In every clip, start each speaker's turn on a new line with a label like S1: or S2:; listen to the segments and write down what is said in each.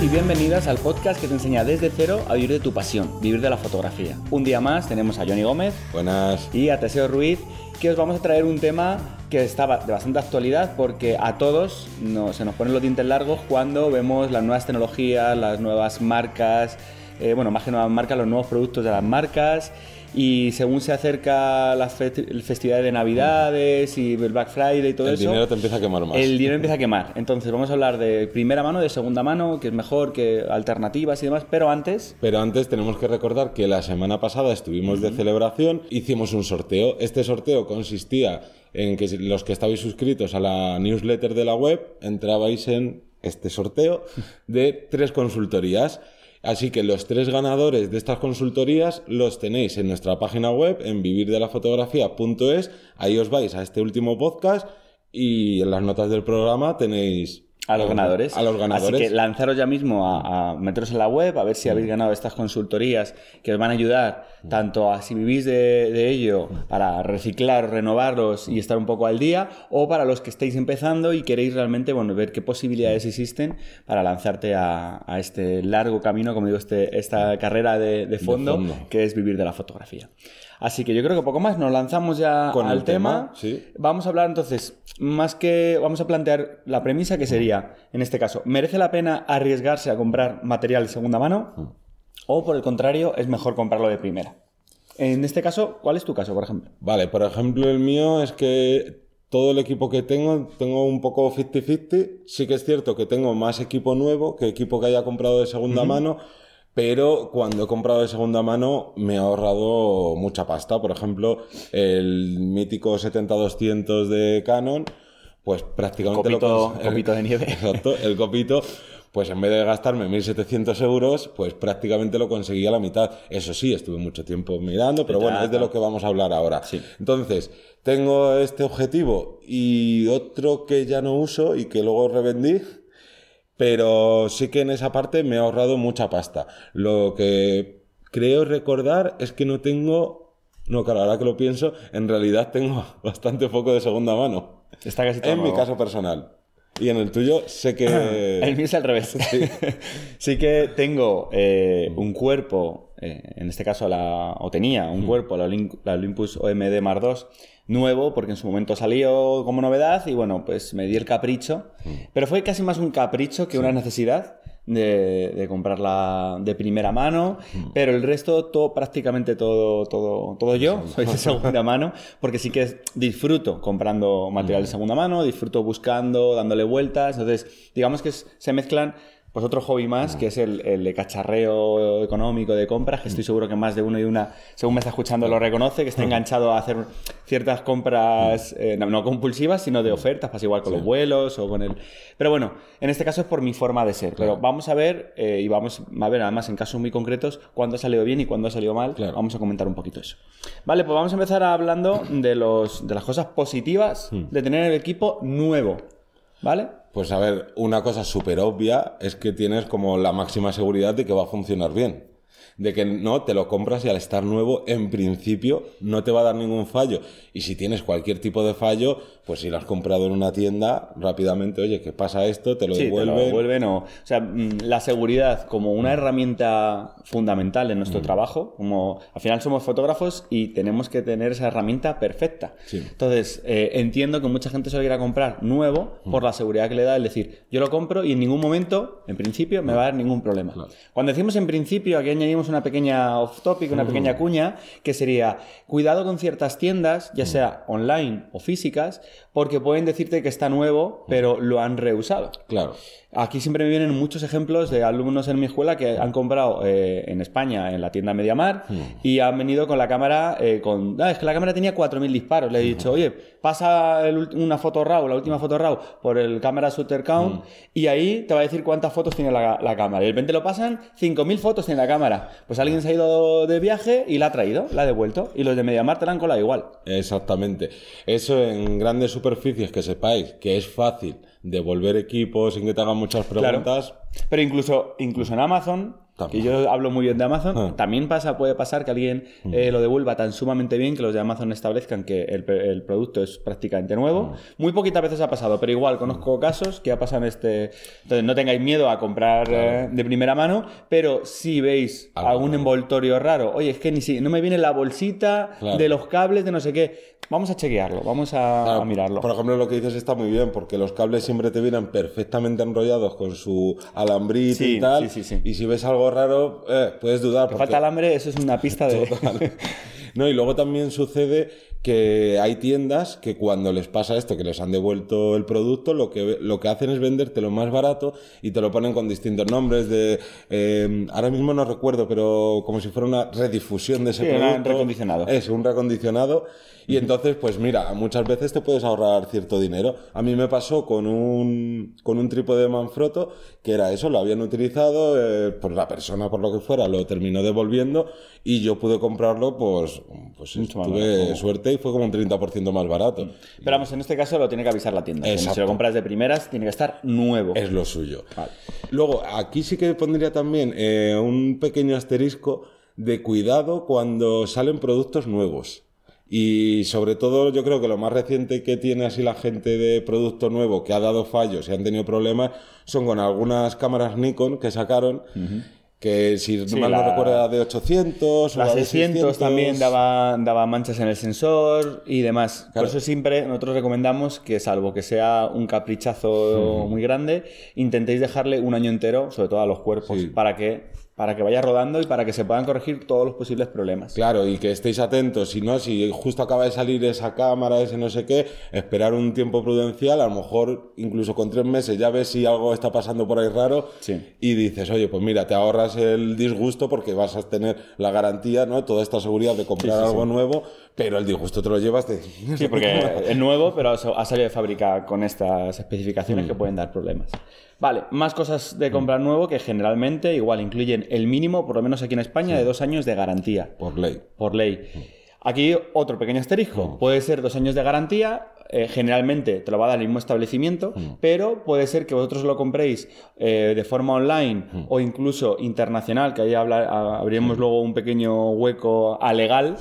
S1: Bienvenidos y bienvenidas al podcast que te enseña desde cero a vivir de tu pasión, vivir de la fotografía. Un día más tenemos a Johnny Gómez
S2: Buenas.
S1: y a Teseo Ruiz que os vamos a traer un tema que está ba- de bastante actualidad porque a todos no- se nos ponen los dientes largos cuando vemos las nuevas tecnologías, las nuevas marcas, eh, bueno, más que nuevas marcas, los nuevos productos de las marcas y según se acerca la fe- festividad de Navidades y el Black Friday y todo
S2: El
S1: eso,
S2: dinero te empieza a quemar más.
S1: el dinero empieza a quemar. Entonces vamos a hablar de primera mano, de segunda mano, que es mejor, que alternativas y demás, pero antes...
S2: Pero antes tenemos que recordar que la semana pasada estuvimos de celebración, hicimos un sorteo. Este sorteo consistía en que los que estabais suscritos a la newsletter de la web entrabais en este sorteo de tres consultorías. Así que los tres ganadores de estas consultorías los tenéis en nuestra página web, en vivirdelafotografía.es. Ahí os vais a este último podcast y en las notas del programa tenéis
S1: A los ganadores.
S2: A los ganadores.
S1: Así que lanzaros ya mismo a, a meteros en la web, a ver si habéis ganado estas consultorías que os van a ayudar tanto a si vivís de, de ello para reciclar, renovarlos y estar un poco al día, o para los que estáis empezando y queréis realmente bueno, ver qué posibilidades existen para lanzarte a, a este largo camino, como digo, este, esta carrera de, de fondo,
S2: fondo.
S1: que es vivir de la fotografía. Así que yo creo que poco más, nos lanzamos ya
S2: Con
S1: al
S2: el tema,
S1: tema.
S2: sí.
S1: Vamos a hablar entonces, más que vamos a plantear la premisa que sería, en este caso, ¿merece la pena arriesgarse a comprar material de segunda mano? ¿O por el contrario, es mejor comprarlo de primera? En este caso, ¿cuál es tu caso, por ejemplo?
S2: Vale, por ejemplo, el mío es que todo el equipo que tengo, tengo un poco 50-50. Sí que es cierto que tengo más equipo nuevo que equipo que haya comprado de segunda mano, pero cuando he comprado de segunda mano me he ahorrado mucha pasta. Por ejemplo, el mítico 70-200 de Canon, pues prácticamente lo
S1: Copito,
S2: cons-
S1: copito de nieve.
S2: Exacto, el copito, pues en vez de gastarme 1.700 euros, pues prácticamente lo conseguí a la mitad. Eso sí, estuve mucho tiempo mirando, pero bueno, es de lo que vamos a hablar ahora.
S1: Sí.
S2: Entonces, tengo este objetivo y otro que ya no uso y que luego revendí, pero sí que en esa parte me he ahorrado mucha pasta. Lo que creo recordar es que no tengo... No, claro, ahora que lo pienso, en realidad tengo bastante poco de segunda mano.
S1: Está casi todo
S2: En mi caso personal. Y en el tuyo sé que...
S1: El mío es al revés. Sí, que tengo eh, un cuerpo, eh, en este caso, la, o tenía un cuerpo, la, Olympus OMD Mar II, nuevo, porque en su momento salió como novedad y bueno, pues me di el capricho. Pero fue casi más un capricho que una necesidad. De, de comprarla de primera mano, pero el resto, todo, prácticamente todo, todo, todo yo, soy de segunda mano, porque sí que disfruto comprando material de segunda mano, disfruto buscando, dándole vueltas, entonces digamos que se mezclan pues otro hobby más, que es el, el de cacharreo económico de compras, que estoy seguro que más de uno y una, según me está escuchando, lo reconoce, que está enganchado a hacer ciertas compras eh, no, no compulsivas, sino de ofertas, pasa igual con los vuelos o con el... Pero bueno, en este caso es por mi forma de ser, pero vamos a ver, eh, y vamos a ver además en casos muy concretos, cuándo ha salido bien y cuándo ha salido mal,
S2: Claro.
S1: vamos a comentar un poquito eso. Vale, pues vamos a empezar hablando de, los, de las cosas positivas de tener el equipo nuevo, ¿vale?
S2: Pues a ver, una cosa súper obvia es que tienes como la máxima seguridad de que va a funcionar bien. De que no, te lo compras y al estar nuevo, en principio, no te va a dar ningún fallo. Y si tienes cualquier tipo de fallo, pues si lo has comprado en una tienda, rápidamente, oye, ¿qué pasa esto? Te lo
S1: Sí, te lo
S2: devuelven.
S1: o, o sea, mm, la seguridad como una herramienta fundamental en nuestro trabajo, como al final somos fotógrafos y tenemos que tener esa herramienta perfecta.
S2: Sí.
S1: Entonces, eh, entiendo que mucha gente se lo quiera comprar nuevo por la seguridad que le da, es decir, yo lo compro y en ningún momento, en principio, me va a dar ningún problema. Cuando decimos en principio, aquí añadimos una pequeña off topic, una pequeña cuña, que sería cuidado con ciertas tiendas, ya sea online o físicas, porque pueden decirte que está nuevo, pero lo han reusado.
S2: Claro.
S1: Aquí siempre me vienen muchos ejemplos de alumnos en mi escuela que han comprado eh, en España en la tienda Mediamar y han venido con la cámara eh, con... "Ah, es que la cámara tenía 4.000 disparos. Le he dicho, oye, pasa el una foto RAW, la última foto RAW, por el cámara shooter count y ahí te va a decir cuántas fotos tiene la, la cámara. Y de repente lo pasan, 5.000 fotos tiene la cámara. Pues alguien se ha ido de viaje y la ha traído, la ha devuelto. Y los de Mediamar te la han colado igual.
S2: Exactamente. Eso en grandes superficies que sepáis que es fácil devolver equipos sin que te hagan muchas
S1: Claro.
S2: preguntas.
S1: Pero incluso, incluso en Amazon Que yo hablo muy bien de Amazon.
S2: Ah.
S1: También pasa, puede pasar que alguien
S2: Mm.
S1: eh, lo devuelva tan sumamente bien que los de Amazon establezcan que el, producto es prácticamente nuevo.
S2: Mm.
S1: Muy poquitas veces ha pasado, pero igual conozco casos que ha pasado en este. Entonces no tengáis miedo a comprar eh, de primera mano, pero si veis
S2: Algo
S1: algún
S2: raro.
S1: envoltorio raro, oye, es que ni si no me viene la bolsita
S2: Claro.
S1: de los cables de no sé qué, vamos a chequearlo, vamos a,
S2: Claro,
S1: a mirarlo.
S2: Por ejemplo, lo que dices está muy bien, porque los cables siempre te vienen perfectamente enrollados con su alambrito
S1: Sí,
S2: y tal.
S1: sí, sí, sí.
S2: Y si ves algo raro, eh, puedes dudar.
S1: Que
S2: porque-
S1: falta alambre, eso es una pista de.
S2: No, y luego también sucede que hay tiendas que cuando les pasa esto, que les han devuelto el producto, lo que, lo que hacen es vendértelo más barato y te lo ponen con distintos nombres de... eh, ahora mismo no recuerdo, pero como si fuera una redifusión de ese
S1: Sí, un
S2: producto.
S1: recondicionado.
S2: Es un recondicionado. Y entonces, pues mira, muchas veces te puedes ahorrar cierto dinero. A mí me pasó con un, con un trípode de Manfrotto, que era eso, lo habían utilizado, eh, pues la persona por lo que fuera lo terminó devolviendo y yo pude comprarlo, pues, pues
S1: Mucho
S2: tuve
S1: barato.
S2: suerte y fue como un 30% más barato.
S1: Pero vamos, en este caso lo tiene que avisar la tienda. Si lo compras de primeras, tiene que estar nuevo.
S2: Es lo suyo.
S1: Vale.
S2: Luego, aquí sí que pondría también eh, un pequeño asterisco de cuidado cuando salen productos nuevos. Y sobre todo, yo creo que lo más reciente que tiene así la gente de producto nuevo que ha dado fallos y han tenido problemas son con algunas cámaras Nikon que sacaron. Que si
S1: Sí,
S2: mal
S1: la-
S2: no recuerdo era de 800 o
S1: La
S2: la de
S1: 600 también daba, daba manchas en el sensor y demás. Por eso siempre nosotros recomendamos que, salvo que sea un caprichazo muy grande, intentéis dejarle un año entero, sobre todo a los cuerpos,
S2: Sí.
S1: para que, para que vaya rodando y para que se puedan corregir todos los posibles problemas.
S2: Claro, y que estéis atentos, si no, si justo acaba de salir esa cámara, ese no sé qué, esperar un tiempo prudencial, a lo mejor incluso con tres meses ya ves si algo está pasando por ahí raro
S1: Sí.
S2: y dices, oye, pues mira, te ahorras el disgusto porque vas a tener la garantía, ¿no? Toda esta seguridad de comprar
S1: Sí, sí,
S2: algo nuevo, pero el disgusto te lo llevas de...
S1: Sí, porque es nuevo, pero ha salido de fábrica con estas especificaciones que pueden dar problemas. Vale, más cosas de comprar nuevo que generalmente igual incluyen el mínimo, por lo menos aquí en España, de dos años de garantía.
S2: Por ley.
S1: por ley. Aquí otro pequeño asterisco. Puede ser dos años de garantía. eh, generalmente te lo va a dar el mismo establecimiento, pero puede ser que vosotros lo compréis eh, de forma online o incluso internacional, que ahí habla- a- abriremos luego un pequeño hueco a legal,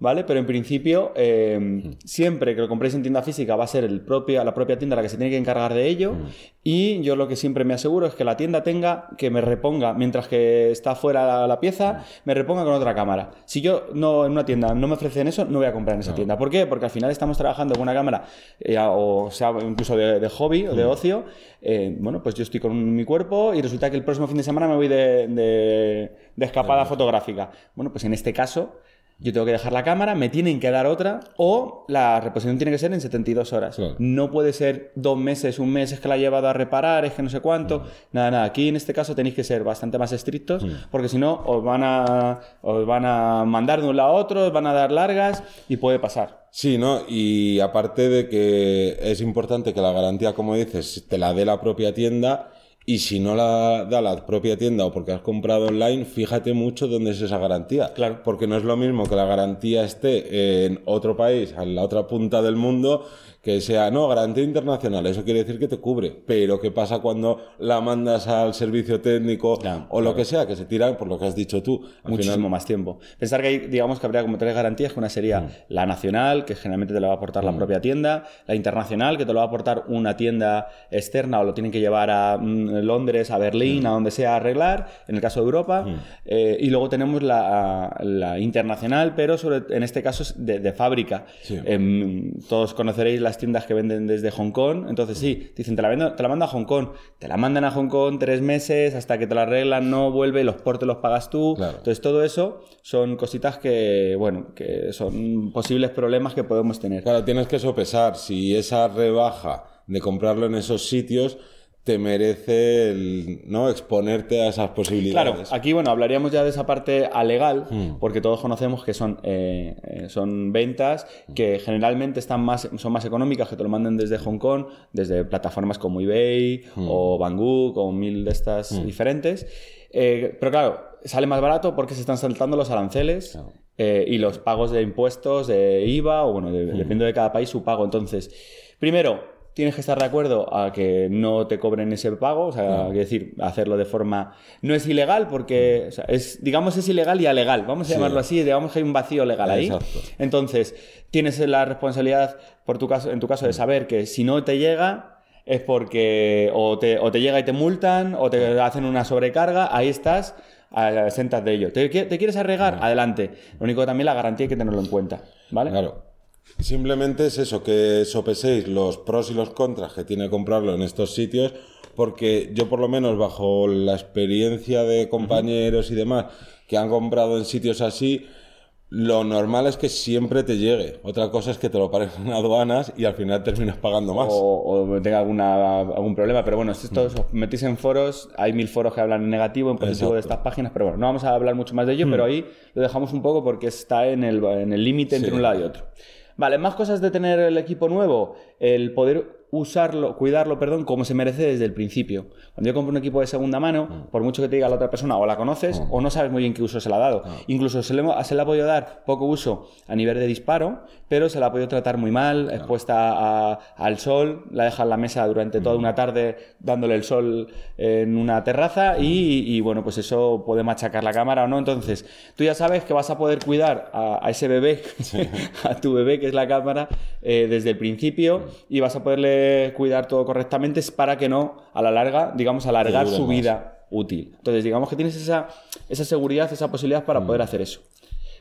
S1: ¿vale? Pero en principio, eh, siempre que lo compréis en tienda física va a ser el propio, la propia tienda la que se tiene que encargar de ello. Y yo lo que siempre me aseguro es que la tienda tenga que me reponga, mientras que está fuera la, la pieza, me reponga con otra cámara. Si yo no en una tienda no me ofrecen eso, no voy a comprar en esa tienda. ¿Por qué? Porque al final estamos trabajando con una cámara, eh, o sea, incluso de, de hobby o de ocio. eh, bueno, pues yo estoy con mi cuerpo y resulta que el próximo fin de semana me voy de, de- de escapada fotográfica. Bueno, pues en este caso. Yo tengo que dejar la cámara, me tienen que dar otra o la reposición tiene que ser en 72 horas.
S2: Claro.
S1: No puede ser dos meses, un mes, es que la he llevado a reparar, es que no sé cuánto. Nada, nada. Aquí en este caso tenéis que ser bastante más estrictos porque si no os van, a, os van a mandar de un lado a otro, os van a dar largas y puede pasar.
S2: Sí, ¿no? Y aparte de que es importante que la garantía, como dices, te la dé la propia tienda. Y si no la da la propia tienda o porque has comprado online, fíjate mucho dónde es esa garantía.
S1: Claro.
S2: Porque no es lo mismo que la garantía esté en otro país, a la otra punta del mundo, que sea, no, garantía internacional. Eso quiere decir que te cubre. Pero ¿qué pasa cuando la mandas al servicio técnico
S1: Claro,
S2: o lo que sea, que se tira por lo que has dicho tú? Al
S1: Muchísimo
S2: final-
S1: más tiempo. Pensar que hay, digamos que habría como tres garantías, que una sería la nacional, que generalmente te lo va a aportar la propia tienda, la internacional, que te lo va a aportar una tienda externa o lo tienen que llevar a mm, Londres, a Berlín, a donde sea a arreglar, en el caso de Europa, Eh, y luego tenemos la, la internacional, pero sobre, en este caso es de, de fábrica.
S2: Sí.
S1: Em, todos conoceréis las tiendas que venden desde Hong Kong, entonces sí, dicen, te la, vendo, te la mando a Hong Kong, te la mandan a Hong Kong tres meses hasta que te la arreglan, no vuelve, los portes los pagas tú.
S2: Claro.
S1: Entonces todo eso son cositas que, bueno, que son posibles problemas que podemos tener.
S2: Claro, tienes que sopesar si esa rebaja de comprarlo en esos sitios te merece el, ¿no? exponerte a esas
S1: Claro,
S2: posibilidades.
S1: aquí bueno, hablaríamos ya de esa parte a legal, porque todos conocemos que son, eh, eh, son ventas que generalmente están más, son más económicas, que te lo manden desde Hong Kong, desde plataformas como eBay o Banggood o mil de estas diferentes. Eh, pero claro, sale más barato porque se están saltando los aranceles eh, y los pagos de impuestos, de IVA, o bueno, de- depende de cada país su pago. Entonces, primero, tienes que estar de acuerdo a que no te cobren ese pago, o sea, es decir, hacerlo de forma... No es ilegal porque, o sea, es, digamos, es ilegal y alegal, vamos a
S2: Sí.
S1: llamarlo así, digamos que hay un vacío legal ahí.
S2: Exacto.
S1: Entonces, tienes la responsabilidad, por tu caso, en tu caso, de saber que si no te llega es porque o te, o te llega y te multan o te hacen una sobrecarga, ahí estás, sentas de ello. ¿Te, te quieres arregar? Adelante. Lo único también la garantía hay que tenerlo en cuenta, ¿vale?
S2: Claro. Simplemente es eso, que sopeséis los pros y los contras que tiene comprarlo en estos sitios, porque yo por lo menos bajo la experiencia de compañeros y demás que han comprado en sitios así, lo normal es que siempre te llegue. Otra cosa es que te lo paren en aduanas y al final terminas pagando más.
S1: o, o tenga alguna, algún problema. Pero bueno, si esto os metís en foros, hay mil foros que hablan en negativo, en positivo de estas páginas, pero bueno, no vamos a hablar mucho más de ello, pero ahí lo dejamos un poco porque está en el en el límite entre
S2: Sí.
S1: un lado y otro. Vale, más cosas de tener el equipo nuevo, el poder usarlo, cuidarlo, perdón, como se merece desde el principio. Cuando yo compro un equipo de segunda mano, por mucho que te diga la otra persona, o la conoces, o no sabes muy bien qué uso se le ha dado. Incluso se le, hemos- se le ha podido dar poco uso a nivel de disparo, pero se la ha podido tratar muy mal, expuesta a- al sol, la deja en la mesa durante toda una tarde dándole el sol en una terraza y, y, bueno, pues eso puede machacar la cámara o no. Entonces, tú ya sabes que vas a poder cuidar a, a ese bebé, a tu bebé que es la cámara, eh, desde el principio y vas a poderle cuidar todo correctamente para que no, a la larga, digamos, alargar su
S2: más.
S1: vida útil. Entonces, digamos que tienes esa, esa seguridad, esa posibilidad para poder hacer eso.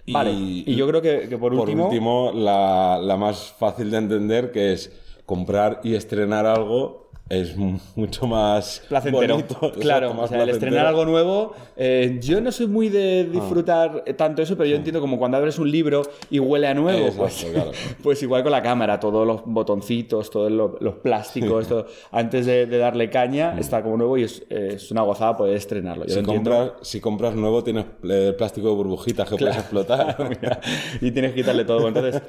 S1: Vale, y, yo creo que, que por,
S2: Por
S1: último,
S2: último, la, la más fácil de entender, que es comprar y estrenar algo, es mu- mucho más
S1: placentero.
S2: bonito,
S1: claro,
S2: más
S1: o sea, el
S2: placentero.
S1: estrenar algo nuevo. eh, yo no soy muy de disfrutar tanto eso, pero yo entiendo como cuando abres un libro y huele a nuevo,
S2: Exacto,
S1: pues,
S2: claro.
S1: pues igual con la cámara, todos los botoncitos, todos los, los plásticos, todo, antes de, de darle caña, está como nuevo y es, es una gozada poder estrenarlo. Yo
S2: Si compras, si compras nuevo, tienes eh, plástico de burbujitas que puedes explotar.
S1: Mira, y tienes que quitarle todo. Entonces,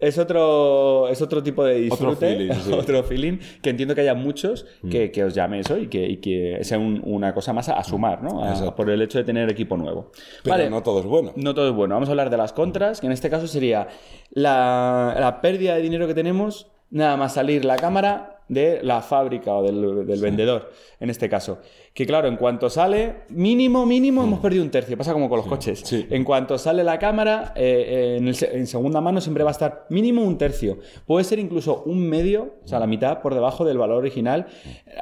S1: es otro, es otro tipo de disfrute,
S2: feeling, sí.
S1: otro feeling, que entiendo que haya muchos que, que os llame eso y que, y que sea un- una cosa más a, a sumar, ¿no? A- por el hecho de tener equipo nuevo.
S2: Pero
S1: vale,
S2: no todo es bueno.
S1: no todo es bueno. Vamos a hablar de las contras, que en este caso sería la, la pérdida de dinero que tenemos nada más salir la cámara de la fábrica o del, del vendedor, en este caso. Que claro, en cuanto sale, mínimo, mínimo, hemos perdido un tercio. Pasa como con los coches.
S2: Mm. sí.
S1: En cuanto sale la cámara, eh, eh, en, el se- en segunda mano siempre va a estar mínimo un tercio. Puede ser incluso un medio, o sea, la mitad por debajo del valor original.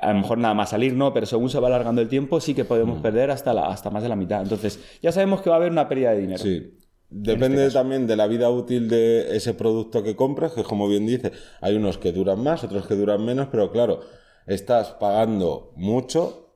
S1: A lo mejor nada más salir no, pero según se va alargando el tiempo, sí que
S2: Mm.
S1: podemos perder hasta, la, hasta más de la mitad. Entonces, ya sabemos que va a haber una pérdida de dinero.
S2: Sí. Depende también de la vida útil de ese producto que compras, que como bien dice, hay unos que duran más, otros que duran menos, pero claro, estás pagando mucho,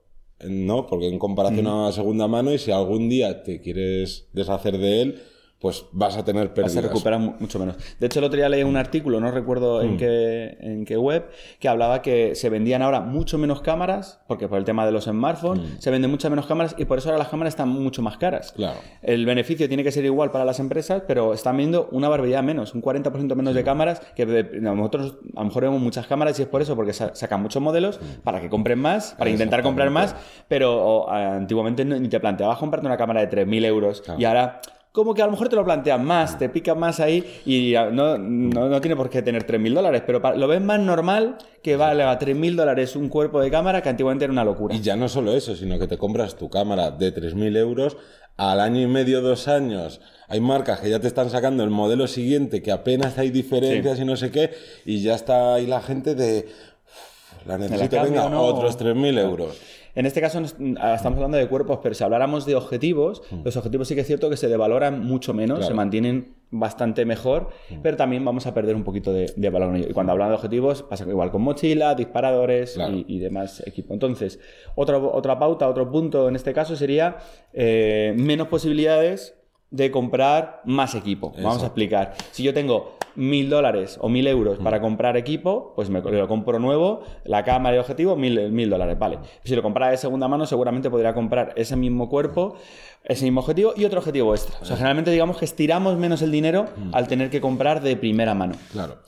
S2: ¿no? Porque en comparación a una segunda mano, y si algún día te quieres deshacer de él, pues vas a tener pérdidas.
S1: se recupera mu- mucho menos. De hecho, el otro día leí un artículo, no recuerdo
S2: Mm.
S1: en, qué, en qué web, que hablaba que se vendían ahora mucho menos cámaras, porque por el tema de los smartphones, se venden muchas menos cámaras y por eso ahora las cámaras están mucho más caras.
S2: Mm. Claro.
S1: El beneficio tiene que ser igual para las empresas, pero están viendo una barbaridad menos, un 40% menos de cámaras, que nosotros a lo mejor vemos muchas cámaras y es por eso, porque sa- sacan muchos modelos para que compren más, para intentar comprar más, pero o, antiguamente ni te planteabas comprarte una cámara de 3.000 euros y ahora... Como que a lo mejor te lo plantean más, te pican más ahí y ah, no, no, no tiene por qué tener 3.000 dólares, pero lo ves más normal que vale a 3.000 dólares un cuerpo de cámara que antiguamente era una locura.
S2: Y ya no solo eso, sino que te compras tu cámara de 3.000 euros, al año y medio, dos años, hay marcas que ya te están sacando el modelo siguiente, que apenas hay diferencias y no sé qué, y ya está ahí la gente de... "Uf, La necesito,
S1: cambio
S2: venga,
S1: no?"
S2: otros 3.000 euros.
S1: En este caso nos- ah, estamos hablando de cuerpos, pero si habláramos de objetivos, los objetivos sí que es cierto que se devaloran mucho menos,
S2: Claro.
S1: se mantienen bastante mejor, pero también vamos a perder un poquito de, de valor. Y cuando hablamos de objetivos, pasa igual con mochila, disparadores
S2: Claro.
S1: y, y demás equipo. Entonces, otra, otra pauta, otro punto en este caso sería eh, menos posibilidades de comprar más equipo. Vamos a explicar. Si yo tengo mil dólares o mil euros para comprar equipo, pues me lo compro nuevo, la cámara y el objetivo, mil, mil dólares, vale. Si lo comprara de segunda mano, seguramente podría comprar ese mismo cuerpo, ese mismo objetivo y otro objetivo extra. O sea, generalmente digamos que estiramos menos el dinero al tener que comprar de primera mano.
S2: Claro.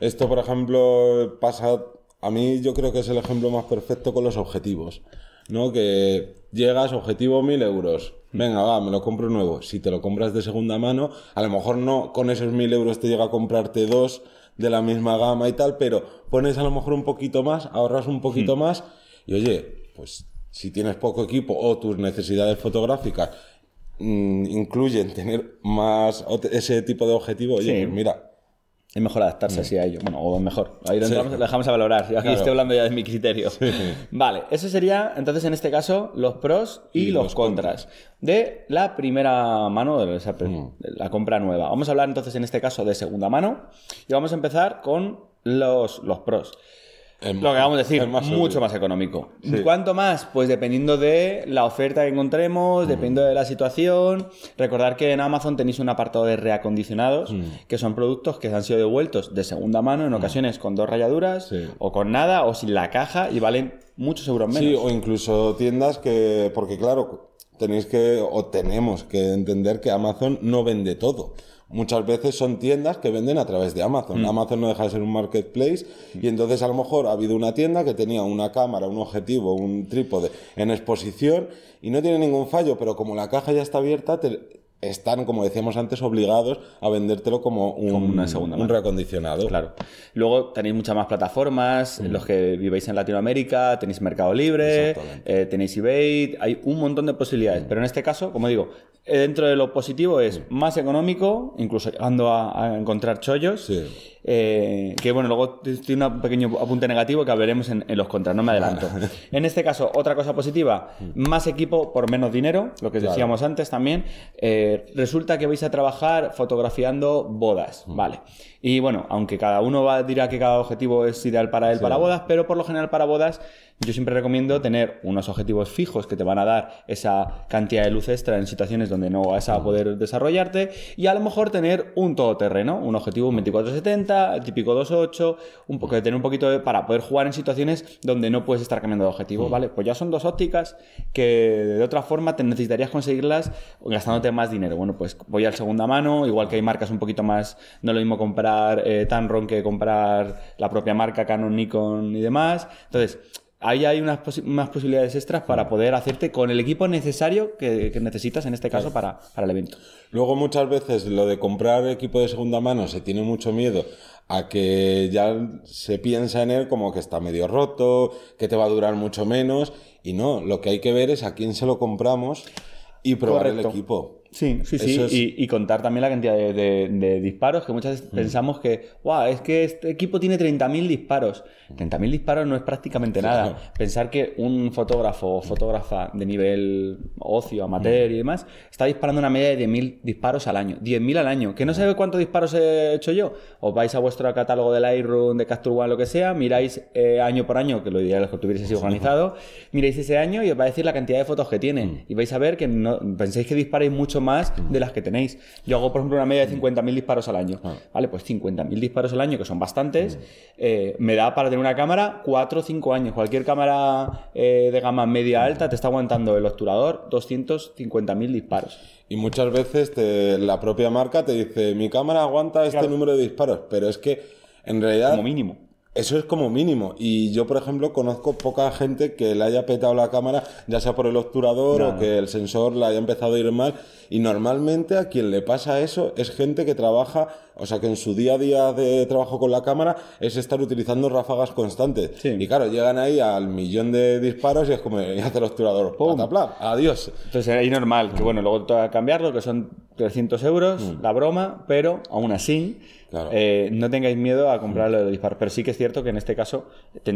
S2: Esto, por ejemplo, pasa. A mí yo creo que es el ejemplo más perfecto con los objetivos. ¿No? Que llegas, objetivo 1000 euros. Venga, va, me lo compro nuevo. Si te lo compras de segunda mano, a lo mejor no con esos 1000 euros te llega a comprarte dos de la misma gama y tal, pero pones a lo mejor un poquito más, ahorras un poquito más y oye, pues si tienes poco equipo o tus necesidades fotográficas mm, incluyen tener más ese tipo de objetivo, oye,
S1: Sí.
S2: pues mira,
S1: Es mejor adaptarse así a ello. Bueno, o mejor. Ahí lo,
S2: Sí.
S1: entramos- lo dejamos a valorar. Yo aquí
S2: Claro.
S1: estoy hablando ya de mi criterio. Vale, eso sería, entonces, en este caso, los pros y,
S2: Y
S1: los,
S2: los
S1: contras de la primera mano, de esa-
S2: Mm.
S1: de la compra nueva. Vamos a hablar entonces, en este caso, de segunda mano. Y vamos a empezar con los, los pros. Lo que vamos a decir,
S2: más
S1: mucho más económico. ¿Cuánto más? Pues dependiendo de la oferta que encontremos, dependiendo de la situación. Recordar que en Amazon tenéis un apartado de reacondicionados, que son productos que han sido devueltos de segunda mano, en ocasiones con dos rayaduras,
S2: Sí.
S1: o con nada, o sin la caja, y valen muchos euros menos.
S2: Sí, o incluso tiendas que, porque claro, tenéis que, o tenemos que entender que Amazon no vende todo. Muchas veces son tiendas que venden a través de Amazon. Amazon no deja de ser un marketplace y entonces a lo mejor ha habido una tienda que tenía una cámara, un objetivo, un trípode en exposición y no tiene ningún fallo, pero como la caja ya está abierta, te- están, como decíamos antes, obligados a vendértelo como un,
S1: Como una segunda
S2: un reacondicionado.
S1: Claro. Luego tenéis muchas más plataformas, los que vivéis en Latinoamérica, tenéis Mercado Libre, eh, tenéis eBay, hay un montón de posibilidades. Pero en este caso, como digo, dentro de lo positivo es más económico, incluso llegando a, a encontrar chollos.
S2: Sí.
S1: Eh, que bueno, luego tiene un pequeño apunte negativo que hablaremos en, los contras, no me adelanto. Ah, en este caso, otra cosa positiva, mm. más equipo por menos dinero, lo que
S2: claro.
S1: decíamos antes también. Eh, resulta que vais a trabajar fotografiando bodas, mm. ¿vale? Y bueno, aunque cada uno va, dirá que cada objetivo es ideal para él para bodas, pero por lo general para bodas yo siempre recomiendo tener unos objetivos fijos que te van a dar esa cantidad de luz extra en situaciones donde no vas a mm. poder desarrollarte y a lo mejor tener un todoterreno, un objetivo 24-70 el típico 2.8, un poco de tener un poquito para poder jugar en situaciones donde no puedes estar cambiando de objetivo, mm. ¿vale? Pues ya son dos ópticas que de otra forma te necesitarías conseguirlas gastándote más dinero. Bueno, pues voy al segunda mano, igual que hay marcas un poquito más, no lo mismo comprar eh, que comprar la propia marca Canon, Nikon y demás. Entonces, ahí hay unas, posi- unas posibilidades extras para poder hacerte con el equipo necesario que, que necesitas en este caso para, para el evento.
S2: Luego muchas veces lo de comprar equipo de segunda mano se tiene mucho miedo a que ya se piensa en él como que está medio roto, que te va a durar mucho menos y no, lo que hay que ver es a quién se lo compramos y probar
S1: Correcto.
S2: el equipo.
S1: Sí, sí, sí.
S2: Es-
S1: Y, y contar también la cantidad de, de- de disparos, que muchas veces pensamos que, wow, es que este equipo tiene 30.000 disparos. 30.000 disparos no es prácticamente nada. Pensar que un fotógrafo o fotógrafa de nivel ocio, amateur y demás, está disparando una media de 10.000 disparos al año. 10.000 al año. ¿Que no sabe cuántos disparos he hecho yo? Os vais a vuestro catálogo de Lightroom, de Capture One, lo que sea, miráis eh, año por año, que lo ideal es que tuvierais así organizado, miráis ese año y os va a decir la cantidad de fotos que tiene. Y vais a ver que no, pensáis que disparáis mucho más de las que tenéis. Yo hago, por ejemplo, una media de 50.000 disparos al año. Vale, pues 50.000 disparos al año, que son bastantes, eh, me da para tener una cámara 4 o 5 años. Cualquier cámara eh, de gama media alta te está aguantando el obturador 250.000 disparos.
S2: Y muchas veces te- la propia marca te dice, mi cámara aguanta este número de disparos, pero es que en realidad
S1: Como mínimo.
S2: Eso es como mínimo. Y yo, por ejemplo, conozco poca gente que le haya petado la cámara, ya sea por el obturador
S1: No,
S2: o
S1: no.
S2: que el sensor le haya empezado a ir mal. Y normalmente a quien le pasa eso es gente que trabaja, o sea, que en su día a día de trabajo con la cámara es estar utilizando ráfagas constantes.
S1: Sí.
S2: Y claro, llegan ahí al millón de disparos y es como, y hace el obturador, pataplam, adiós.
S1: Entonces ahí normal, que bueno, luego te va a cambiarlo, que son 300 euros, la broma, pero aún así, Eh, no tengáis miedo a comprarlo de disparos. Pero sí que es cierto que en este caso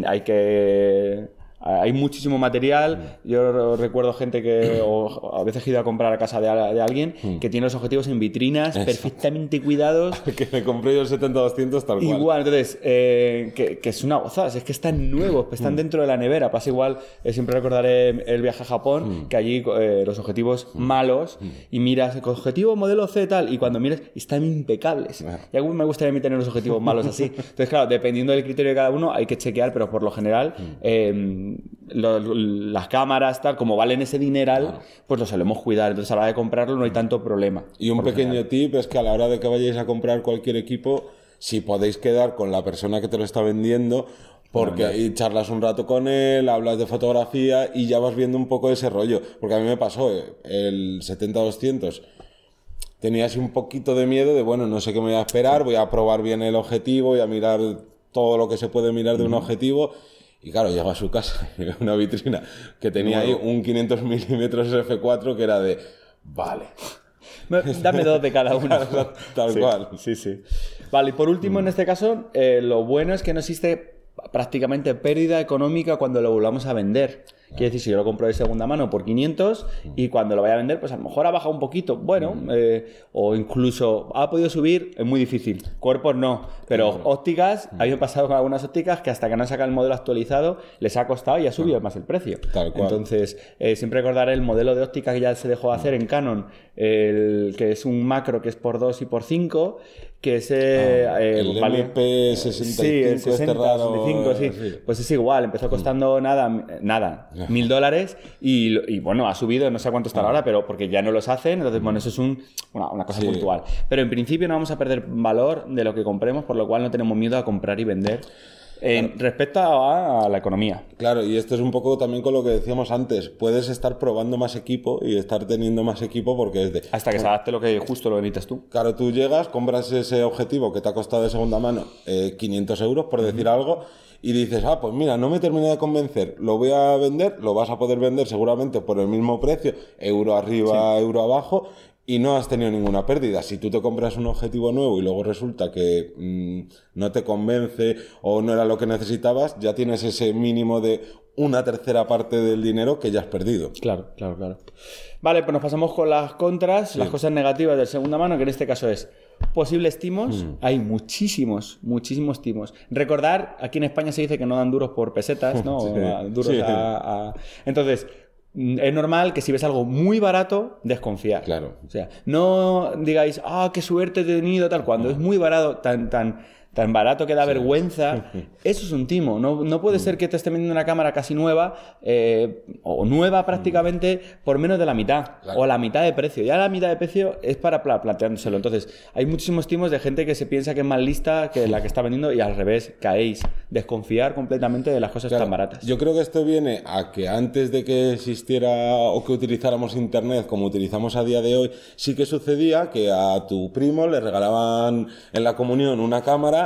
S1: hay que... Hay muchísimo material. Yo recuerdo gente que, o a veces he ido a comprar a casa de, de alguien que tiene los objetivos en vitrinas perfectamente cuidados.
S2: que me compré yo el 70-200 tal cual.
S1: Igual, entonces, eh, que, que es una gozada, es que están nuevos, están
S2: Mm.
S1: dentro de la nevera. Pasa igual, eh, siempre recordaré el viaje a Japón,
S2: Mm.
S1: que allí eh, los objetivos malos, y miras, objetivo modelo C tal, y cuando miras, están impecables.
S2: Ah.
S1: Y a mí me gustaría a mí tener los objetivos malos así. Entonces, claro, dependiendo del criterio de cada uno, hay que chequear, pero por lo general,
S2: Mm.
S1: eh, lo- las cámaras, tal, como valen ese dineral, pues lo solemos cuidar. Entonces, a la hora de comprarlo no hay tanto problema.
S2: Y un pequeño
S1: general.
S2: tip es que a la hora de que vayáis a comprar cualquier equipo, si podéis quedar con la persona que te lo está vendiendo, porque ahí charlas un rato con él, hablas de fotografía y ya vas viendo un poco ese rollo. Porque a mí me pasó eh, el 70-200. tenía así un poquito de miedo de, bueno, no sé qué me voy a esperar, voy a probar bien el objetivo, voy a mirar todo lo que se puede mirar de un objetivo. Y claro, llego a su casa y veo una vitrina que tenía ahí un 500 milímetros F4 que era de, vale.
S1: Dame dos de cada uno.
S2: Tal
S1: Sí,
S2: cual.
S1: Sí, sí. Vale, y por último, en este caso, eh, lo bueno es que no existe prácticamente pérdida económica cuando lo volvamos a vender. Quiere decir, si yo lo compro de segunda mano por 500 y cuando lo vaya a vender, pues a lo mejor ha bajado un poquito. Bueno, eh, o incluso ha podido subir, es muy difícil. Cuerpos no, pero ópticas, me ha pasado con algunas ópticas que hasta que no han sacado el modelo actualizado les ha costado y ha subido más el precio.
S2: Tal cual.
S1: Entonces, eh, siempre recordaré el modelo de óptica que ya se dejó de hacer en Canon, el que es un macro que es por 2 y por 5, que es eh, eh,
S2: el
S1: vale-
S2: MP65
S1: Sí, el 60,
S2: este raro,
S1: 65, sí.
S2: sí.
S1: Pues es igual, empezó costando nada, nada, mil dólares y, bueno, ha subido, no sé cuánto estará ahora, pero porque ya no los hacen, entonces bueno, eso es un- una, una cosa
S2: Sí.
S1: puntual. Pero en principio no vamos a perder valor de lo que compremos, por lo cual no tenemos miedo a comprar y vender. En, respecto a, a la economía.
S2: Claro, y esto es un poco también con lo que decíamos antes. Puedes estar probando más equipo y estar teniendo más equipo porque es de...
S1: Hasta que se adapte lo que justo lo necesitas tú.
S2: Claro, tú llegas, compras ese objetivo que te ha costado de segunda mano eh, 500 euros, por decir algo, y dices, ah, pues mira, no me terminé de convencer, lo voy a vender, lo vas a poder vender seguramente por el mismo precio, euro arriba, euro abajo, y no has tenido ninguna pérdida. Si tú te compras un objetivo nuevo y luego resulta que mm, no te convence o no era lo que necesitabas, ya tienes ese mínimo de una tercera parte del dinero que ya has perdido.
S1: Claro, claro, claro. Vale, pues nos pasamos con las contras, las cosas negativas de segunda mano, que en este caso es posibles timos. Hay muchísimos, muchísimos timos. Recordar, aquí en España se dice que no dan duros por pesetas, ¿no?
S2: Sí.
S1: O a- duros
S2: Sí.
S1: a- a- Entonces, mm, es normal que si ves algo muy barato, desconfiar.
S2: Claro.
S1: O sea, no digáis, ah, qué suerte he tenido, tal. Cuando es muy barato, tan, tan, tan barato que da vergüenza, eso es un timo. No, no puede ser que te esté vendiendo una cámara casi nueva, eh, o nueva prácticamente, por menos de la mitad,
S2: Claro.
S1: o a la mitad de precio. Ya la mitad de precio es para pla- planteándoselo. Entonces, hay muchísimos timos de gente que se piensa que es más lista que la que está vendiendo y al revés, caéis. Desconfiar completamente de las cosas
S2: Claro,
S1: tan baratas.
S2: Yo creo que esto viene a que antes de que existiera o que utilizáramos Internet como utilizamos a día de hoy, sí que sucedía que a tu primo le regalaban en la comunión una cámara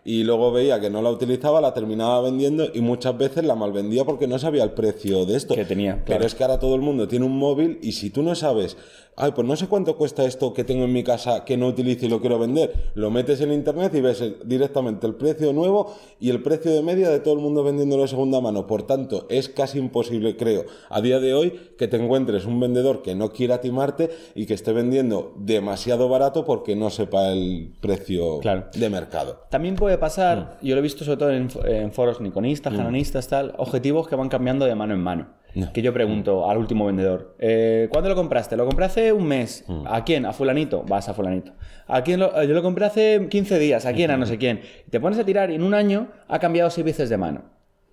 S2: y luego veía que no la utilizaba, la terminaba vendiendo y muchas veces la malvendía porque no sabía el precio de esto.
S1: Que tenía,
S2: Pero es que ahora todo el mundo tiene un móvil y si tú no sabes, ay, pues no sé cuánto cuesta esto que tengo en mi casa que no utilizo y lo quiero vender, lo metes en internet y ves directamente el precio nuevo y el precio de media de todo el mundo vendiéndolo de segunda mano. Por tanto, es casi imposible, creo, a día de hoy que te encuentres un vendedor que no quiera timarte y que esté vendiendo demasiado barato porque no sepa el precio
S1: Claro.
S2: de mercado.
S1: También puede pasar, yo lo he visto sobre todo en, en foros nikonistas, canonistas, tal, objetivos que van cambiando de mano en mano. Que yo pregunto al último vendedor, eh, ¿cuándo lo compraste? Lo compré hace un mes. ¿A quién? ¿A fulanito? Vas a fulanito. ¿A quién lo- yo lo compré hace 15 días. ¿A quién? A no sé quién. Te pones a tirar y en un año ha cambiado seis veces de mano.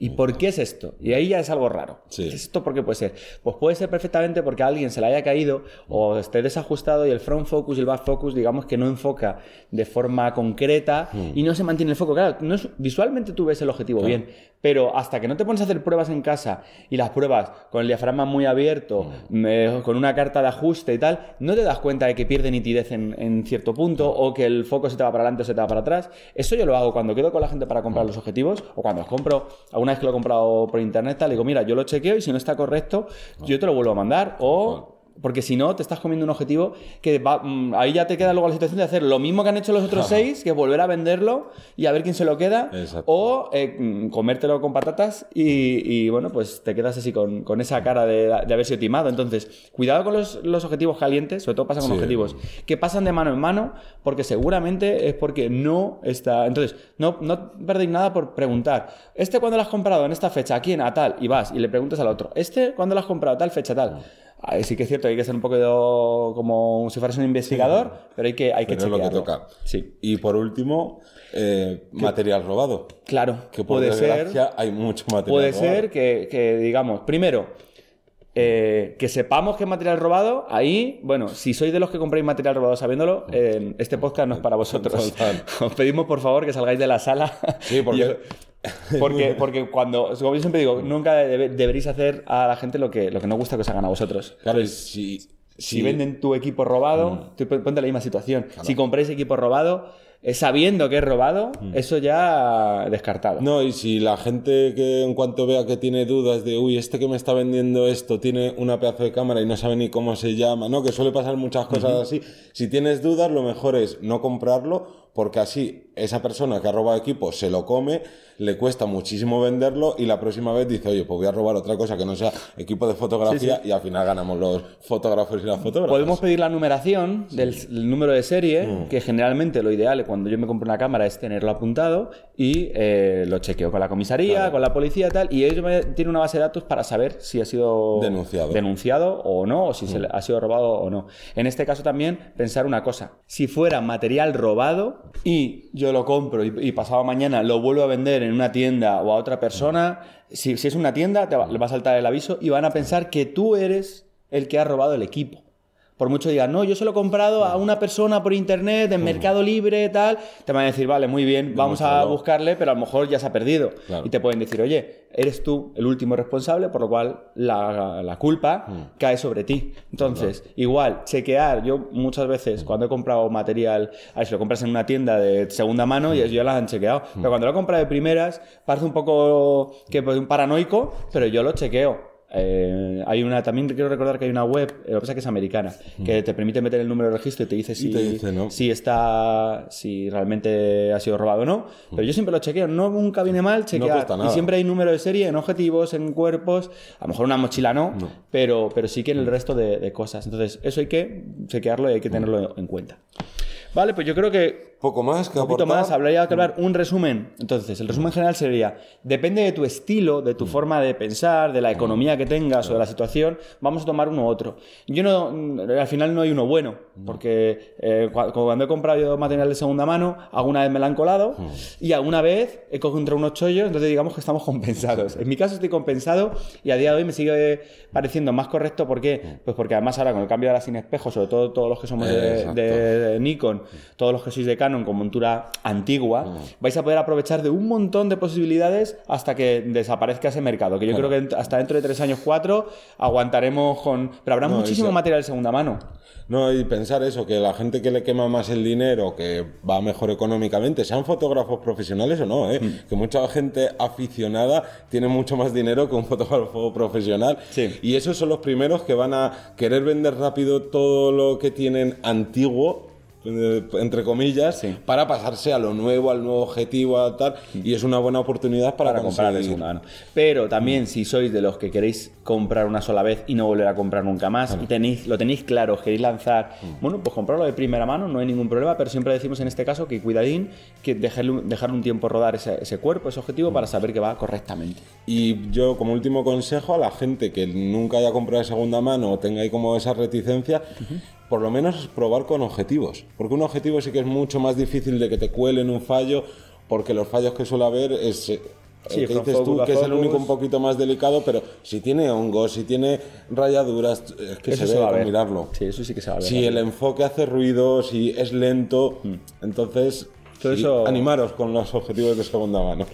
S1: ¿Y por qué es esto? Y ahí ya es algo raro.
S2: Sí.
S1: ¿Qué es esto por qué puede ser? Pues puede ser perfectamente porque a alguien se le haya caído o esté desajustado y el front focus y el back focus, digamos que no enfoca de forma concreta y no se mantiene el foco. Claro, no es- visualmente tú ves el objetivo bien, pero hasta que no te pones a hacer pruebas en casa y las pruebas con el diafragma muy abierto, eh, con una carta de ajuste y tal, no te das cuenta de que pierde nitidez en, en cierto punto o que el foco se te va para adelante o se te va para atrás. Eso yo lo hago cuando quedo con la gente para comprar los objetivos o cuando los compro, alguna vez que lo he comprado por internet, tal, digo, mira, yo lo chequeo y si no está correcto, yo te lo vuelvo a mandar o... Porque si no, te estás comiendo un objetivo que va, mm, ahí ya te queda luego la situación de hacer lo mismo que han hecho los otros seis, que es volver a venderlo y a ver quién se lo queda,
S2: Exacto.
S1: o eh, mm, comértelo con patatas y, y, bueno, pues te quedas así con, con esa cara de, de haber sido timado. Entonces, cuidado con los, los objetivos calientes, sobre todo pasa con
S2: Sí.
S1: objetivos que pasan de mano en mano, porque seguramente es porque no está. Entonces, no, no perdéis nada por preguntar, ¿este cuándo lo has comprado? En esta fecha, ¿a quién? A tal, y vas y le preguntas al otro, ¿este cuándo lo has comprado? Tal fecha, tal. Sí que es cierto, hay que ser un poco de- como si fueras un investigador, pero hay que, hay que
S2: es lo que toca.
S1: Sí,
S2: Y por último, eh, material robado.
S1: claro,
S2: Que por
S1: puede ser.
S2: hay mucho material
S1: Puede
S2: robado.
S1: ser que, que, digamos, primero, eh, que sepamos que es material robado, ahí, bueno, si sois de los que compráis material robado sabiéndolo, eh, este podcast no es para vosotros.
S2: Total.
S1: Os pedimos, por favor, que salgáis de la sala.
S2: Sí, porque-
S1: porque, porque cuando, como yo siempre digo, nunca debe- deberéis hacer a la gente lo que, lo que no gusta que os hagan a vosotros.
S2: Claro, si,
S1: Si venden tu equipo robado, tú ponte la misma situación. Si compráis equipo robado, es sabiendo que es robado, eso ya descartado.
S2: No, y si la gente que en cuanto vea que tiene dudas de, uy, este que me está vendiendo esto tiene una pedazo de cámara y no sabe ni cómo se llama, ¿no? Que suele pasar muchas cosas así. Si tienes dudas, lo mejor es no comprarlo porque así esa persona que ha robado equipo se lo come, le cuesta muchísimo venderlo y la próxima vez dice, oye, pues voy a robar otra cosa que no sea equipo de fotografía y al final ganamos los fotógrafos y las fotógrafas.
S1: Podemos pedir la numeración del número de serie, mm. que generalmente lo ideal cuando yo me compro una cámara es tenerlo apuntado y eh, lo chequeo con la comisaría, con la policía y tal, y ellos tienen una base de datos para saber si ha sido
S2: denunciado,
S1: denunciado o no, o si se mm. ha sido robado o no. En este caso también pensar una cosa, si fuera material robado, y yo lo compro y, pasado mañana lo vuelvo a vender en una tienda o a otra persona, si, es una tienda, te va, le va a saltar el aviso y van a pensar que tú eres el que ha robado el equipo por mucho digan, no, yo se lo he comprado a una persona por internet, en Mercado Libre, tal, te van a decir, vale, muy bien, vamos a buscarle, pero a lo mejor ya se ha perdido. Y te pueden decir, oye, eres tú el último responsable, por lo cual la, culpa mm. cae sobre ti. Entonces, igual, chequear, yo muchas veces cuando he comprado material, a ver, si lo compras en una tienda de segunda mano, y ya las han chequeado, mm. pero cuando lo he comprado de primeras, parece un poco que pues, un paranoico, pero yo lo chequeo. Eh, hay una, también quiero recordar que hay una web, lo que pasa es que es americana, que te permite meter el número de registro y te dice si, si está, si realmente ha sido robado o no. Pero yo siempre lo chequeo, no nunca viene mal chequear. y siempre hay número de serie en objetivos, en cuerpos, a lo mejor una mochila no, Pero, pero sí que en el resto de, de, cosas. Entonces, eso hay que chequearlo y hay que tenerlo en cuenta. Vale, pues yo creo que.
S2: Poco más que
S1: Un poquito más, habría que hablar un resumen. Entonces, el resumen general sería: depende de tu estilo, de tu mm. forma de pensar, de la economía que tengas o de la situación, vamos a tomar uno u otro. Yo no. Al final no hay uno bueno, porque eh, cuando he comprado material de segunda mano, alguna vez me la han colado mm. y alguna vez he cogido entre unos chollos, entonces digamos que estamos compensados. En mi caso estoy compensado y a día de hoy me sigue pareciendo más correcto. ¿Por qué? Mm. Pues porque además ahora con el cambio de la sin espejo, sobre todo todos los que somos de Nikon, todos los que sois de Canon con montura antigua, mm. vais a poder aprovechar de un montón de posibilidades hasta que desaparezca ese mercado. Que yo creo que hasta dentro de tres años, cuatro, aguantaremos con. Pero habrá muchísimo material de segunda mano.
S2: No, y pensar eso, que la gente que le quema más el dinero, que va mejor económicamente, sean fotógrafos profesionales o no, ¿eh? Mm. que mucha gente aficionada tiene mucho más dinero que un fotógrafo profesional. Y esos son los primeros que van a querer vender rápido todo lo que tienen antiguo entre comillas, para pasarse a lo nuevo, al nuevo objetivo, a tal, y es una buena oportunidad para, comprar de segunda
S1: Pero también si sois de los que queréis comprar una sola vez y no volver a comprar nunca más, y tenéis, lo tenéis claro, queréis lanzar, bueno, pues comprarlo de primera mano, no hay ningún problema, pero siempre decimos en este caso que cuidadín, que dejarle, dejar un tiempo rodar ese, cuerpo, ese objetivo, para saber que va correctamente.
S2: Y yo, como último consejo, a la gente que nunca haya comprado de segunda mano o tenga ahí como esa reticencia, por lo menos probar con objetivos. Porque un objetivo sí que es mucho más difícil de que te cuelen un fallo, porque los fallos que suele haber es... Eh, que dices tú que es el único un poquito más delicado, pero si tiene hongos, si tiene rayaduras, es que se, ve a mirarlo.
S1: Sí, eso sí que se va a ver.
S2: Si el enfoque hace ruido, si es lento, mm. entonces animaros con los objetivos de segunda mano.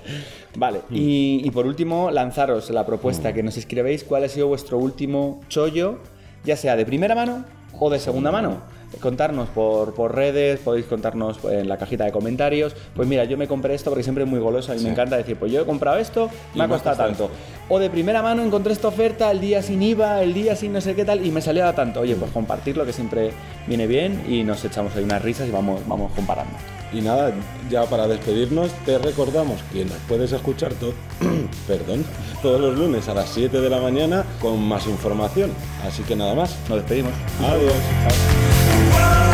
S1: Vale, mm. y, por último, lanzaros la propuesta mm. que nos escribéis cuál ha sido vuestro último chollo, ya sea de primera mano o de segunda mano. Contarnos por, por, redes, podéis contarnos en la cajita de comentarios. Pues mira, yo me compré esto porque siempre es muy goloso y me encanta decir, pues yo he comprado esto, me ha costado tanto. O de primera mano encontré esta oferta el día sin IVA, el día sin no sé qué tal y me salió a tanto. Oye, pues compartirlo que siempre viene bien y nos echamos ahí unas risas y vamos, vamos comparando.
S2: Y nada, ya para despedirnos, te recordamos que nos puedes escuchar perdón, todos los lunes a las 7 de la mañana con más información. Así que nada más.
S1: Nos despedimos.
S2: Adiós.